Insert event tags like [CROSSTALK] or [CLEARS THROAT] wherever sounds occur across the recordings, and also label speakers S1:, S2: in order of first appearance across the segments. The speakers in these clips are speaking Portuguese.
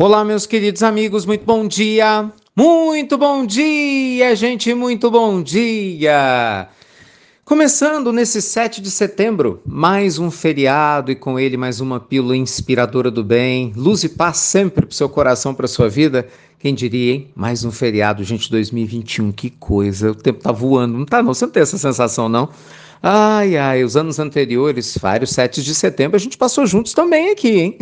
S1: Olá, meus queridos amigos, muito bom dia! Muito bom dia, gente, muito bom dia! Começando nesse 7 de setembro, mais um feriado e com ele mais uma pílula inspiradora do bem, luz e paz sempre para o seu coração, para a sua vida. Quem diria, hein? Mais um feriado, gente, 2021, que coisa, o tempo tá voando, não tá não? Você não tem essa sensação, não? Ai, ai, os anos anteriores, vários 7 de setembro, a gente passou juntos também aqui, hein?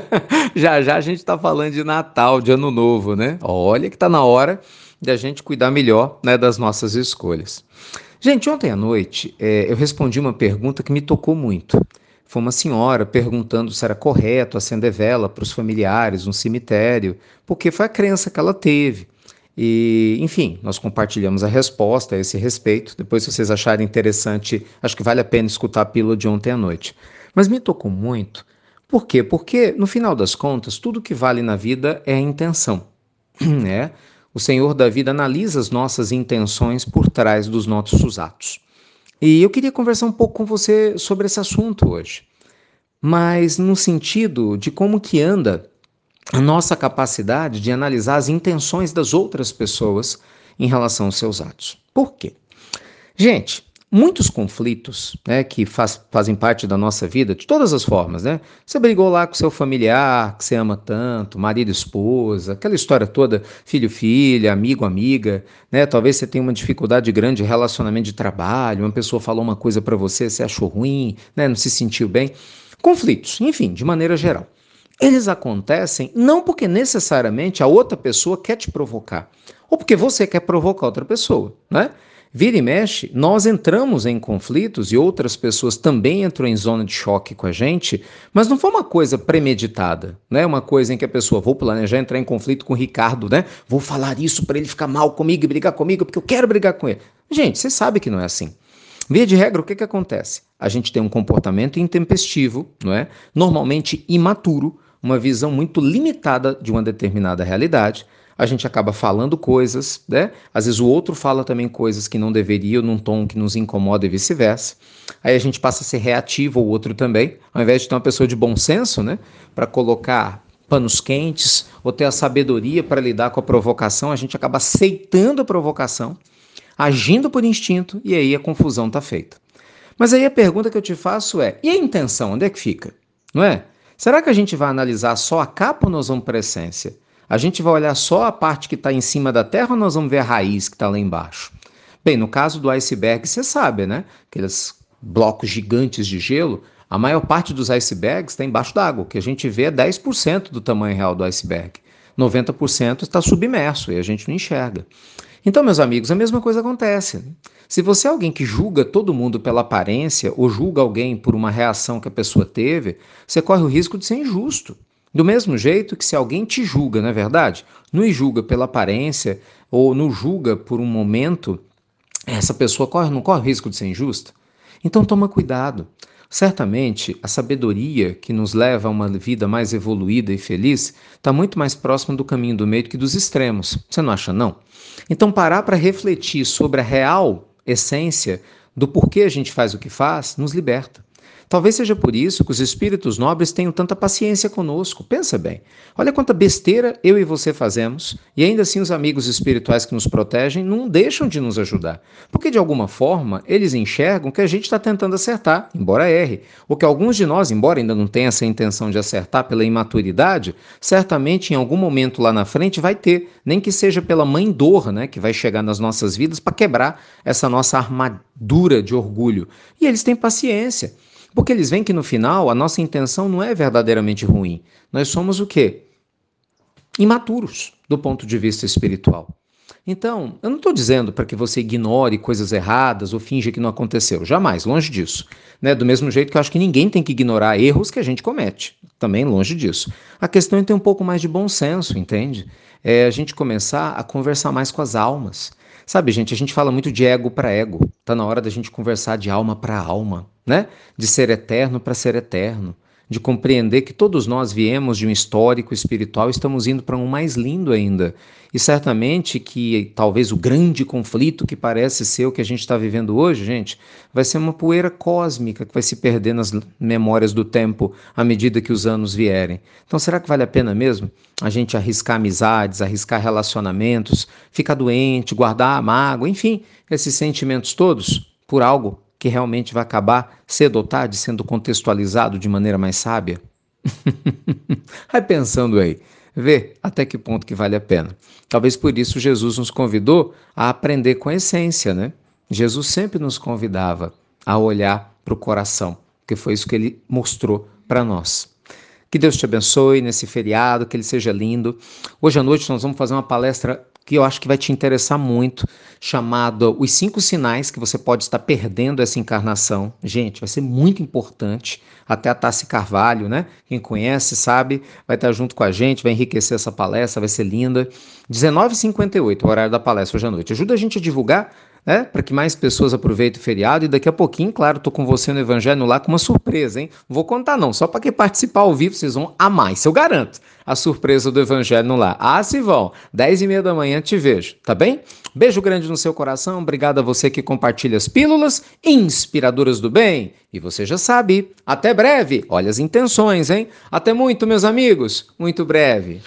S1: [LAUGHS] já já a gente está falando de Natal, de Ano Novo, né? Olha que está na hora de a gente cuidar melhor né, das nossas escolhas. Gente, ontem à noite é, eu respondi uma pergunta que me tocou muito. Foi uma senhora perguntando se era correto acender vela para os familiares no cemitério, porque foi a crença que ela teve. E, enfim, nós compartilhamos a resposta a esse respeito. Depois, se vocês acharem interessante, acho que vale a pena escutar a pílula de ontem à noite. Mas me tocou muito. Por quê? Porque, no final das contas, tudo que vale na vida é a intenção. [CLEARS THROAT] Né? O Senhor da vida analisa as nossas intenções por trás dos nossos atos. E eu queria conversar um pouco com você sobre esse assunto hoje. Mas no sentido de como que anda a nossa capacidade de analisar as intenções das outras pessoas em relação aos seus atos. Por quê? Gente, muitos conflitos né, que faz, fazem parte da nossa vida, de todas as formas, né? Você brigou lá com seu familiar, que você ama tanto, marido, esposa, aquela história toda, filho, filha, amigo, amiga, né? Talvez você tenha uma dificuldade grande de relacionamento de trabalho, uma pessoa falou uma coisa para você, você achou ruim, né? Não se sentiu bem. Conflitos, enfim, de maneira geral eles acontecem não porque necessariamente a outra pessoa quer te provocar, ou porque você quer provocar outra pessoa, né? Vira e mexe, nós entramos em conflitos e outras pessoas também entram em zona de choque com a gente, mas não foi uma coisa premeditada, né? Uma coisa em que a pessoa, vou planejar entrar em conflito com o Ricardo, né? Vou falar isso para ele ficar mal comigo e brigar comigo porque eu quero brigar com ele. Gente, você sabe que não é assim. Via de regra, o que, que acontece? A gente tem um comportamento intempestivo, não é? Normalmente imaturo, uma visão muito limitada de uma determinada realidade. A gente acaba falando coisas, né? Às vezes o outro fala também coisas que não deveria, num tom que nos incomoda e vice-versa. Aí a gente passa a ser reativo ao outro também, ao invés de ter uma pessoa de bom senso, né? Para colocar panos quentes ou ter a sabedoria para lidar com a provocação, a gente acaba aceitando a provocação, agindo por instinto e aí a confusão está feita. Mas aí a pergunta que eu te faço é: e a intenção, onde é que fica? Não é? Será que a gente vai analisar só a capa ou nós vamos para a essência? A gente vai olhar só a parte que está em cima da Terra ou nós vamos ver a raiz que está lá embaixo? Bem, no caso do iceberg, você sabe, né? Aqueles blocos gigantes de gelo, a maior parte dos icebergs está embaixo d'água. O que a gente vê é 10% do tamanho real do iceberg. 90% está submerso e a gente não enxerga. Então, meus amigos, a mesma coisa acontece. Se você é alguém que julga todo mundo pela aparência ou julga alguém por uma reação que a pessoa teve, você corre o risco de ser injusto. Do mesmo jeito que se alguém te julga, não é verdade? Não julga pela aparência ou não julga por um momento, essa pessoa corre, não corre o risco de ser injusta? Então toma cuidado. Certamente, a sabedoria que nos leva a uma vida mais evoluída e feliz está muito mais próxima do caminho do meio que dos extremos. Você não acha, não? Então, parar para refletir sobre a real essência do porquê a gente faz o que faz nos liberta. Talvez seja por isso que os espíritos nobres tenham tanta paciência conosco. Pensa bem. Olha quanta besteira eu e você fazemos, e ainda assim os amigos espirituais que nos protegem não deixam de nos ajudar. Porque de alguma forma eles enxergam que a gente está tentando acertar, embora erre. Ou que alguns de nós, embora ainda não tenham essa intenção de acertar pela imaturidade, certamente em algum momento lá na frente vai ter, nem que seja pela mãe dor, né, que vai chegar nas nossas vidas para quebrar essa nossa armadura de orgulho. E eles têm paciência. Porque eles veem que no final a nossa intenção não é verdadeiramente ruim. Nós somos o quê? Imaturos do ponto de vista espiritual. Então, eu não estou dizendo para que você ignore coisas erradas ou finja que não aconteceu. Jamais, longe disso. Né? Do mesmo jeito que eu acho que ninguém tem que ignorar erros que a gente comete. Também longe disso. A questão é ter um pouco mais de bom senso, entende? É a gente começar a conversar mais com as almas. Sabe, gente, a gente fala muito de ego para ego. Está na hora da gente conversar de alma para alma, né? De ser eterno para ser eterno, de compreender que todos nós viemos de um histórico espiritual, estamos indo para um mais lindo ainda. E certamente que talvez o grande conflito que parece ser o que a gente está vivendo hoje, gente, vai ser uma poeira cósmica que vai se perder nas memórias do tempo à medida que os anos vierem. Então, será que vale a pena mesmo a gente arriscar amizades, arriscar relacionamentos, ficar doente, guardar a mágoa, enfim, esses sentimentos todos por algo que realmente vai acabar cedo ou tarde sendo contextualizado de maneira mais sábia? [LAUGHS] vai pensando aí, vê até que ponto que vale a pena. Talvez por isso Jesus nos convidou a aprender com a essência, né? Jesus sempre nos convidava a olhar para o coração, que foi isso que ele mostrou para nós. Que Deus te abençoe nesse feriado, que ele seja lindo. Hoje à noite nós vamos fazer uma palestra que eu acho que vai te interessar muito, chamado Os Cinco Sinais que você pode estar perdendo essa encarnação. Gente, vai ser muito importante. Até a Tassi Carvalho, né? Quem conhece sabe, vai estar junto com a gente, vai enriquecer essa palestra, vai ser linda. 19h58, o horário da palestra hoje à noite. Ajuda a gente a divulgar né? Para que mais pessoas aproveitem o feriado. E daqui a pouquinho, claro, tô com você no Evangelho lá com uma surpresa, hein? Não vou contar não, só para quem participar ao vivo, vocês vão amar, isso eu garanto. A surpresa do Evangelho lá. Ah, se vão. Dez e meia da manhã te vejo, tá bem? Beijo grande no seu coração, obrigado a você que compartilha as pílulas inspiradoras do bem. E você já sabe, até breve. Olha as intenções, hein? Até muito, meus amigos. Muito breve.